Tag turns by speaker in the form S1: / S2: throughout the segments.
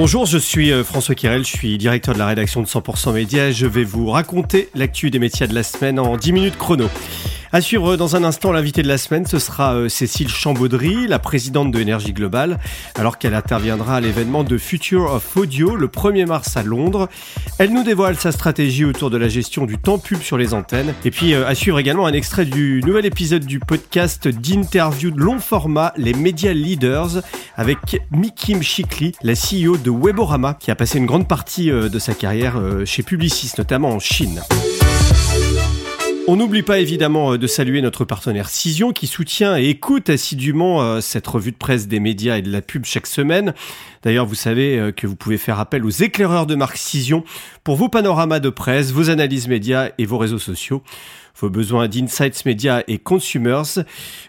S1: Bonjour, je suis euh, François Kirel, je suis directeur de la rédaction de 100% Média et je vais vous raconter l'actu des métiers de la semaine en 10 minutes chrono. À suivre dans un instant, l'invité de la semaine, ce sera euh, Cécile Chambaudry, la présidente de Énergie Globale, alors qu'elle interviendra à l'événement de Future of Audio le 1er mars à Londres. Elle nous dévoile sa stratégie autour de la gestion du temps pub sur les antennes. Et puis euh, à suivre également un extrait du nouvel épisode du podcast d'interview de long format Les Media Leaders avec Mikim Chikli, la CEO de Weborama, qui a passé une grande partie euh, de sa carrière chez Publicis, notamment en Chine. On n'oublie pas évidemment euh, de saluer notre partenaire Cision qui soutient et écoute assidûment euh, cette revue de presse des médias et de la pub chaque semaine. D'ailleurs, vous savez euh, que vous pouvez faire appel aux éclaireurs de marque Cision pour vos panoramas de presse, vos analyses médias et vos réseaux sociaux. Vos besoins d'insights médias et consumers,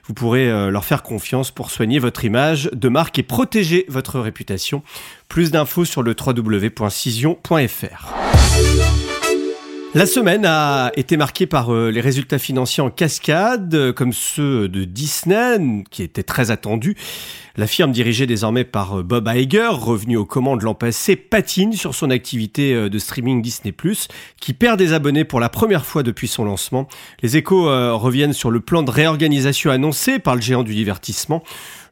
S1: vous pourrez leur faire confiance pour soigner votre image de marque et protéger votre réputation. Plus d'infos sur le www.cision.fr. La semaine a été marquée par euh, les résultats financiers en cascade, euh, comme ceux de Disney, qui étaient très attendus. La firme dirigée désormais par euh, Bob Iger, revenu aux commandes l'an passé, patine sur son activité de streaming Disney+, qui perd des abonnés pour la première fois depuis son lancement. Les échos reviennent sur le plan de réorganisation annoncé par le géant du divertissement.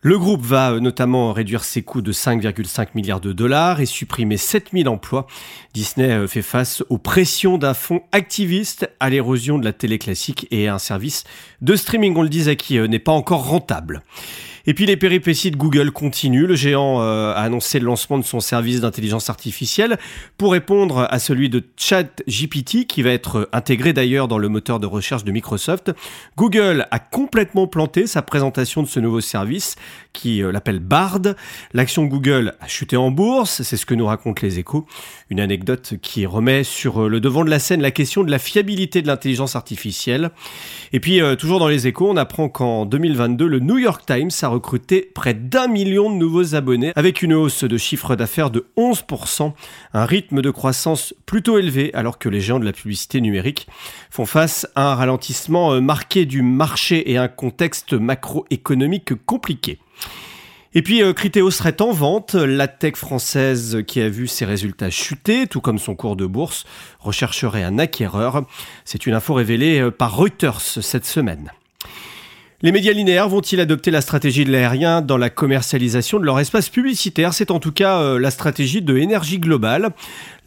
S1: Le groupe va euh, notamment réduire ses coûts de 5,5 milliards de dollars et supprimer 7000 emplois. Disney euh, fait face aux pressions d'un fonds activiste, à l'érosion de la télé classique et à un service de streaming, on le disait, qui euh, n'est pas encore rentable. Et puis les péripéties de Google continuent. Le géant euh, a annoncé le lancement de son service d'intelligence artificielle pour répondre à celui de ChatGPT qui va être intégré d'ailleurs dans le moteur de recherche de Microsoft. Google a complètement planté sa présentation de ce nouveau service qui euh, l'appelle Bard. L'action Google a chuté en bourse, c'est ce que nous racontent les échos. Une anecdote qui remet sur euh, le devant de la scène la question de la fiabilité de l'intelligence artificielle. Et puis toujours dans les échos, on apprend qu'en 2022, le New York Times a recruté près d'un million de nouveaux abonnés avec une hausse de chiffre d'affaires de 11%, un rythme de croissance plutôt élevé alors que les géants de la publicité numérique font face à un ralentissement euh, marqué du marché et un contexte macroéconomique compliqué. Et puis euh, Criteo serait en vente, la tech française qui a vu ses résultats chuter, tout comme son cours de bourse, rechercherait un acquéreur. C'est une info révélée euh, par Reuters cette semaine. Les médias linéaires vont-ils adopter la stratégie de l'aérien dans la commercialisation de leur espace publicitaire? C'est en tout cas euh, la stratégie de Énergie Globale.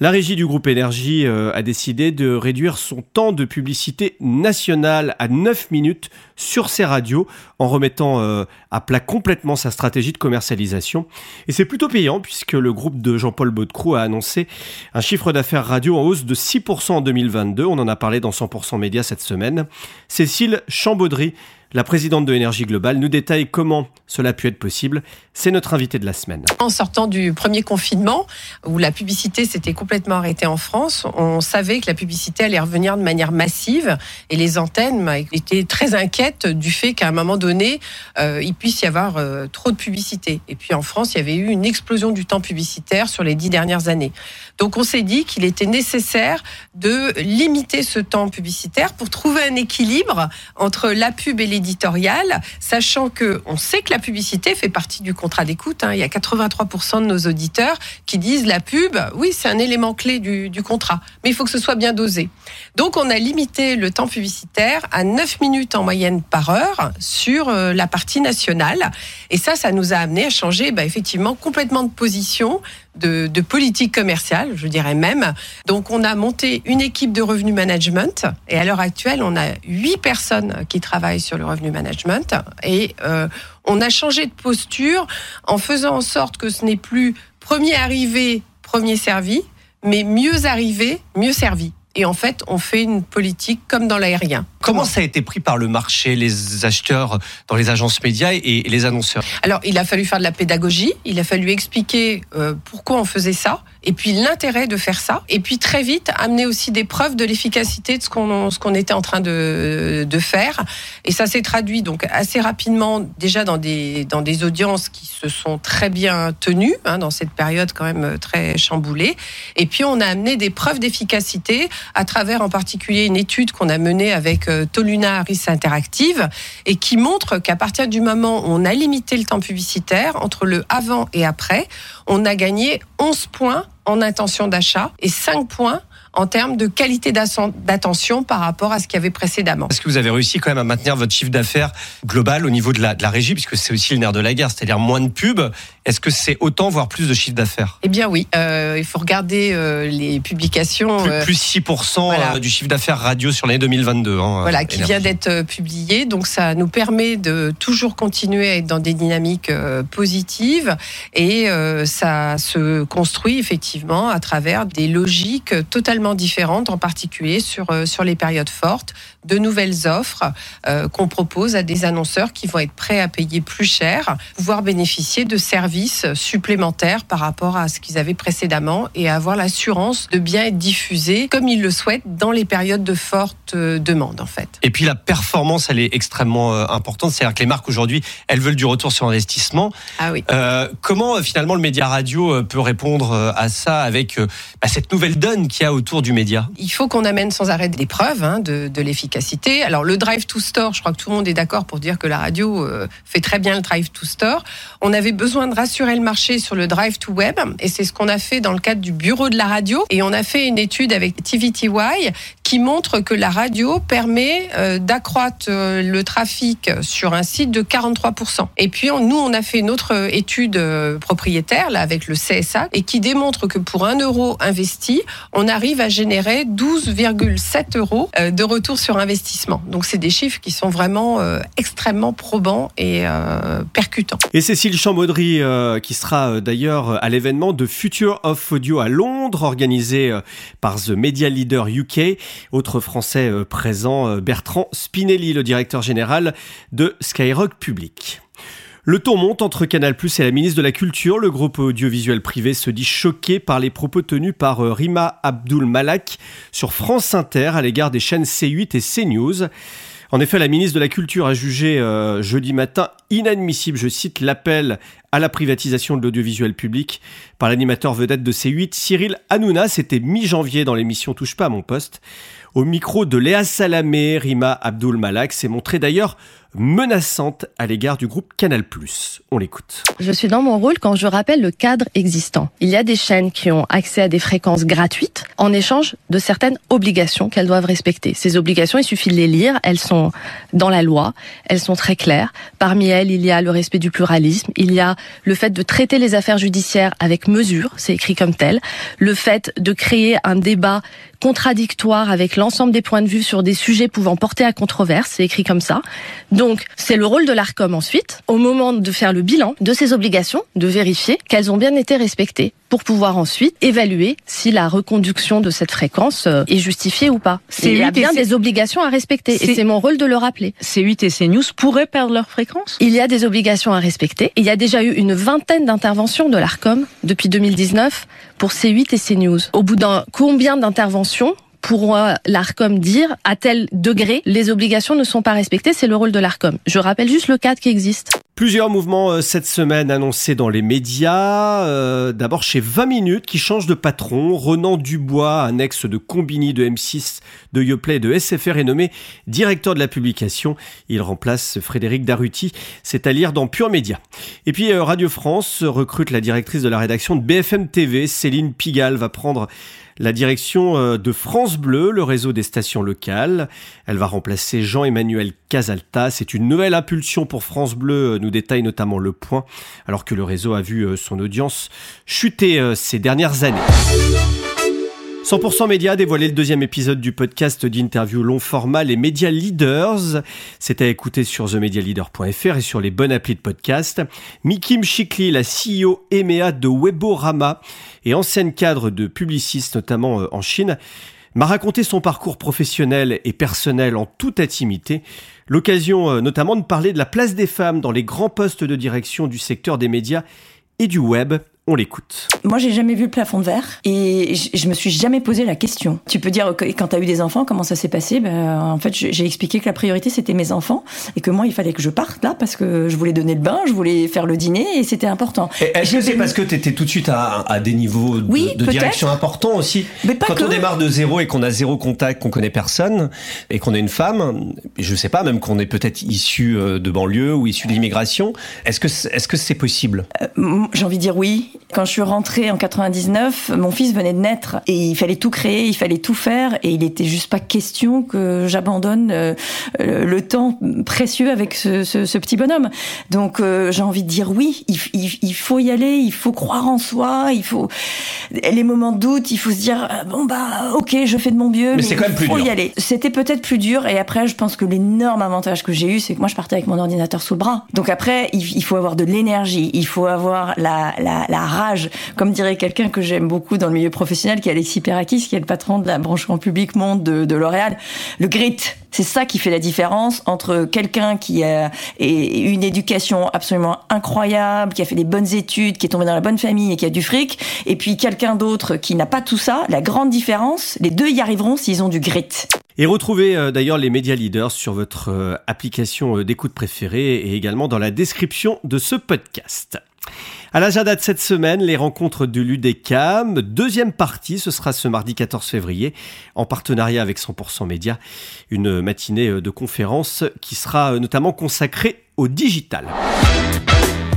S1: La régie du groupe Énergie euh, a décidé de réduire son temps de publicité nationale à 9 minutes sur ses radios en remettant euh, à plat complètement sa stratégie de commercialisation. Et c'est plutôt payant puisque le groupe de Jean-Paul Baudecroux a annoncé un chiffre d'affaires radio en hausse de 6% en 2022. On en a parlé dans 100% Média cette semaine. Cécile Chambaudry la présidente de Énergie Globale nous détaille comment cela a pu être possible. C'est notre invité de la semaine.
S2: En sortant du premier confinement, où la publicité s'était complètement arrêtée en France, on savait que la publicité allait revenir de manière massive et les antennes étaient très inquiètes du fait qu'à un moment donné, euh, il puisse y avoir euh, trop de publicité. Et puis en France, il y avait eu une explosion du temps publicitaire sur les dix dernières années. Donc on s'est dit qu'il était nécessaire de limiter ce temps publicitaire pour trouver un équilibre entre la pub et les éditorial, sachant que on sait que la publicité fait partie du contrat d'écoute. Hein. Il y a 83% de nos auditeurs qui disent la pub, oui, c'est un élément clé du, contrat, mais il faut que ce soit bien dosé. Donc, on a limité le temps publicitaire à 9 minutes en moyenne par heure sur euh, la partie nationale. Et ça, ça nous a amené à changer, bah, effectivement, complètement de position de, politique commerciale, je dirais même. Donc, on a monté une équipe de revenu management et à l'heure actuelle, on a huit personnes qui travaillent sur le revenu management et euh, on a changé de posture en faisant en sorte que ce n'est plus premier arrivé, premier servi, mais mieux arrivé, mieux servi. Et en fait, on fait une politique comme dans l'aérien.
S1: Comment ça a été pris par le marché, les acheteurs dans les agences médias et les annonceurs?
S2: Alors, il a fallu faire de la pédagogie, il a fallu expliquer euh, pourquoi on faisait ça, et puis l'intérêt de faire ça, et puis très vite amener aussi des preuves de l'efficacité de ce qu'on qu'on était en train de, de faire. Et ça s'est traduit donc assez rapidement déjà dans des dans des audiences qui se sont très bien tenues hein, dans cette période quand même très chamboulée. Et puis on a amené des preuves d'efficacité à travers en particulier une étude qu'on a menée avec Toluna Harris Interactive et qui montre qu'à partir du moment où on a limité le temps publicitaire entre le avant et après, on a gagné 11 points en intention d'achat et 5 points en termes de qualité d'attention par rapport à ce qu'il y avait précédemment.
S1: Est-ce que vous avez réussi quand même à maintenir votre chiffre d'affaires global au niveau de la, de la régie, puisque c'est aussi le nerf de la guerre, c'est-à-dire moins de pubs Est-ce que c'est autant, voire plus de chiffre d'affaires?
S2: Eh bien oui, euh, il faut regarder euh, les publications.
S1: Plus, euh, plus 6% euh, du chiffre d'affaires radio sur l'année 2022.
S2: Hein, voilà, qui vient d'être publié. Donc ça nous permet de toujours continuer à être dans des dynamiques positives et ça se construit effectivement à travers des logiques totalement différentes, en particulier sur, euh, sur les périodes fortes, de nouvelles offres euh, qu'on propose à des annonceurs qui vont être prêts à payer plus cher, pouvoir bénéficier de services supplémentaires par rapport à ce qu'ils avaient précédemment et avoir l'assurance de bien être diffusés comme ils le souhaitent dans les périodes de forte euh, demande en fait.
S1: Et puis la performance, elle est extrêmement importante. C'est-à-dire que les marques aujourd'hui, elles veulent du retour sur investissement.
S2: Ah oui.
S1: comment finalement le média radio peut répondre à ça avec bah, cette nouvelle donne qu'il y a autour du média?
S2: Il faut qu'on amène sans arrêt des preuves hein, de, l'efficacité. Alors le drive to store, je crois que tout le monde est d'accord pour dire que la radio euh, fait très bien le drive to store. On avait besoin de rassurer le marché sur le drive to web et c'est ce qu'on a fait dans le cadre du bureau de la radio et on a fait une étude avec TVTY qui montre que la radio permet euh, d'accroître euh, le trafic sur un site de 43%. Et puis nous, on a fait une autre étude propriétaire là avec le CSA et qui démontre que pour un euro investi, on arrive à générer 12,7 euros euh, de retour sur investissement. Donc c'est des chiffres qui sont vraiment euh, extrêmement probants et euh, percutants.
S1: Et Cécile Chambaudry, qui sera d'ailleurs à l'événement de Future of Audio à Londres, organisé par The Media Leader UK. Autre français présent, Bertrand Spinelli, le directeur général de Skyrock Public. Le ton monte entre Canal Plus et la ministre de la Culture. Le groupe audiovisuel privé se dit choqué par les propos tenus par euh, Rima Abdul Malak sur France Inter à l'égard des chaînes C8 et CNews. En effet, la ministre de la Culture a jugé euh, jeudi matin inadmissible, je cite, l'appel à la privatisation de l'audiovisuel public par l'animateur vedette de C8, Cyril Hanouna. C'était mi-janvier dans l'émission Touche pas à mon poste. Au micro de Léa Salamé, Rima Abdul Malak s'est montrée d'ailleurs menaçante à l'égard du groupe Canal+. On l'écoute.
S3: Je suis dans mon rôle quand je rappelle le cadre existant. Il y a des chaînes qui ont accès à des fréquences gratuites en échange de certaines obligations qu'elles doivent respecter. Ces obligations, il suffit de les lire, elles sont dans la loi, elles sont très claires. Parmi elles, il y a le respect du pluralisme, il y a le fait de traiter les affaires judiciaires avec mesure, c'est écrit comme tel, le fait de créer un débat contradictoire avec l'ensemble des points de vue sur des sujets pouvant porter à controverse, c'est écrit comme ça. Donc, c'est le rôle de l'ARCOM ensuite, au moment de faire le bilan de ces obligations, de vérifier qu'elles ont bien été respectées pour pouvoir ensuite évaluer si la reconduction de cette fréquence euh, est justifiée ou pas. Il y a bien des obligations à respecter et c'est mon rôle de le rappeler.
S4: C8 et CNews pourraient perdre leur fréquence?
S3: Il y a des obligations à respecter. Il y a déjà eu une vingtaine d'interventions de l'ARCOM depuis 2019 pour C8 et CNews. Au bout d'un combien d'interventions pour l'ARCOM dire à tel degré les obligations ne sont pas respectées, c'est le rôle de l'ARCOM. Je rappelle juste le cadre qui existe.
S1: Plusieurs mouvements euh, cette semaine annoncés dans les médias. Euh, d'abord chez 20 minutes qui change de patron. Renan Dubois, un ex de Combini, de M6, de Yoplait de SFR est nommé directeur de la publication. Il remplace Frédéric Daruti. C'est à lire dans Pure Média. Et puis euh, Radio France recrute la directrice de la rédaction de BFM TV. Céline Pigalle va prendre la direction euh, de France Bleu, le réseau des stations locales. Elle va remplacer Jean-Emmanuel Casalta. C'est une nouvelle impulsion pour France Bleu, euh, nous détaille notamment Le Point, alors que le réseau a vu euh, son audience chuter ces dernières années. 100% Média dévoilé le deuxième épisode du podcast d'interview long format Les Médias Leaders. C'est à écouter sur themedialeader.fr et sur les bonnes applis de podcast. Mikim Chikli, la CEO EMEA de Weborama et ancienne cadre de Publicis, notamment euh, en Chine, m'a raconté son parcours professionnel et personnel en toute intimité. L'occasion euh, notamment de parler de la place des femmes dans les grands postes de direction du secteur des médias et du web On l'écoute.
S5: Moi, j'ai jamais vu le plafond de verre et je me suis jamais posé la question. Tu peux dire quand tu as eu des enfants, comment ça s'est passé? Ben, En fait, j'ai expliqué que la priorité, c'était mes enfants et que moi, il fallait que je parte là parce que je voulais donner le bain, je voulais faire le dîner et c'était important.
S1: Est-ce que c'est parce que tu étais tout de suite à, à des niveaux de,
S5: oui,
S1: de direction importants aussi?
S5: Mais pas
S1: Quand
S5: que.
S1: on démarre de zéro et qu'on a zéro contact, qu'on connaît personne et qu'on est une femme, je sais pas, même qu'on est peut-être issu euh, de banlieue ou issu de l'immigration, est-ce que est-ce que c'est possible?
S5: Euh, J'ai envie de dire oui. Quand je suis rentrée en 99, mon fils venait de naître et il fallait tout créer, il fallait tout faire et il était juste pas question que j'abandonne euh, le temps précieux avec ce, ce, ce petit bonhomme. Donc euh, j'ai envie de dire oui, il, il, il, faut y aller, il faut croire en soi, il faut les moments de doute, il faut se dire euh, bon bah ok je fais de mon mieux,
S1: mais,
S5: mais
S1: c'est quand même plus
S5: faut
S1: dur.
S5: y aller. C'était peut-être plus dur et après je pense que l'énorme avantage que j'ai eu c'est que moi je partais avec mon ordinateur sous le bras. Donc après il, il faut avoir de l'énergie, il faut avoir la, la, la rage, comme dirait quelqu'un que j'aime beaucoup dans le milieu professionnel qui est Alexis Perakis, qui est le patron de la branche grand public monde de, de L'Oréal, le grit. C'est ça qui fait la différence entre quelqu'un qui a une éducation absolument incroyable, qui a fait des bonnes études, qui est tombé dans la bonne famille et qui a du fric, et puis quelqu'un d'autre qui n'a pas tout ça. La grande différence, les deux y arriveront s'ils ont du grit.
S1: Et retrouvez euh, d'ailleurs les médias leaders sur votre euh, application euh, d'écoute préférée et également dans la description de ce podcast. À l'agenda de cette semaine, les rencontres de l'UDECAM. Deuxième partie, ce sera ce mardi 14 février, en partenariat avec 100% Média, une matinée de conférence qui sera notamment consacrée au digital.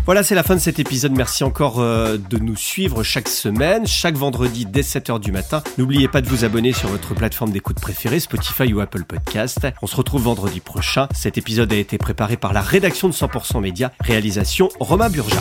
S1: Voilà, c'est la fin de cet épisode. Merci encore euh, de nous suivre chaque semaine, chaque vendredi dès 7h du matin. N'oubliez pas de vous abonner sur votre plateforme d'écoute préférée, Spotify ou Apple Podcast. On se retrouve vendredi prochain. Cet épisode a été préparé par la rédaction de 100% Média, réalisation Romain Burja.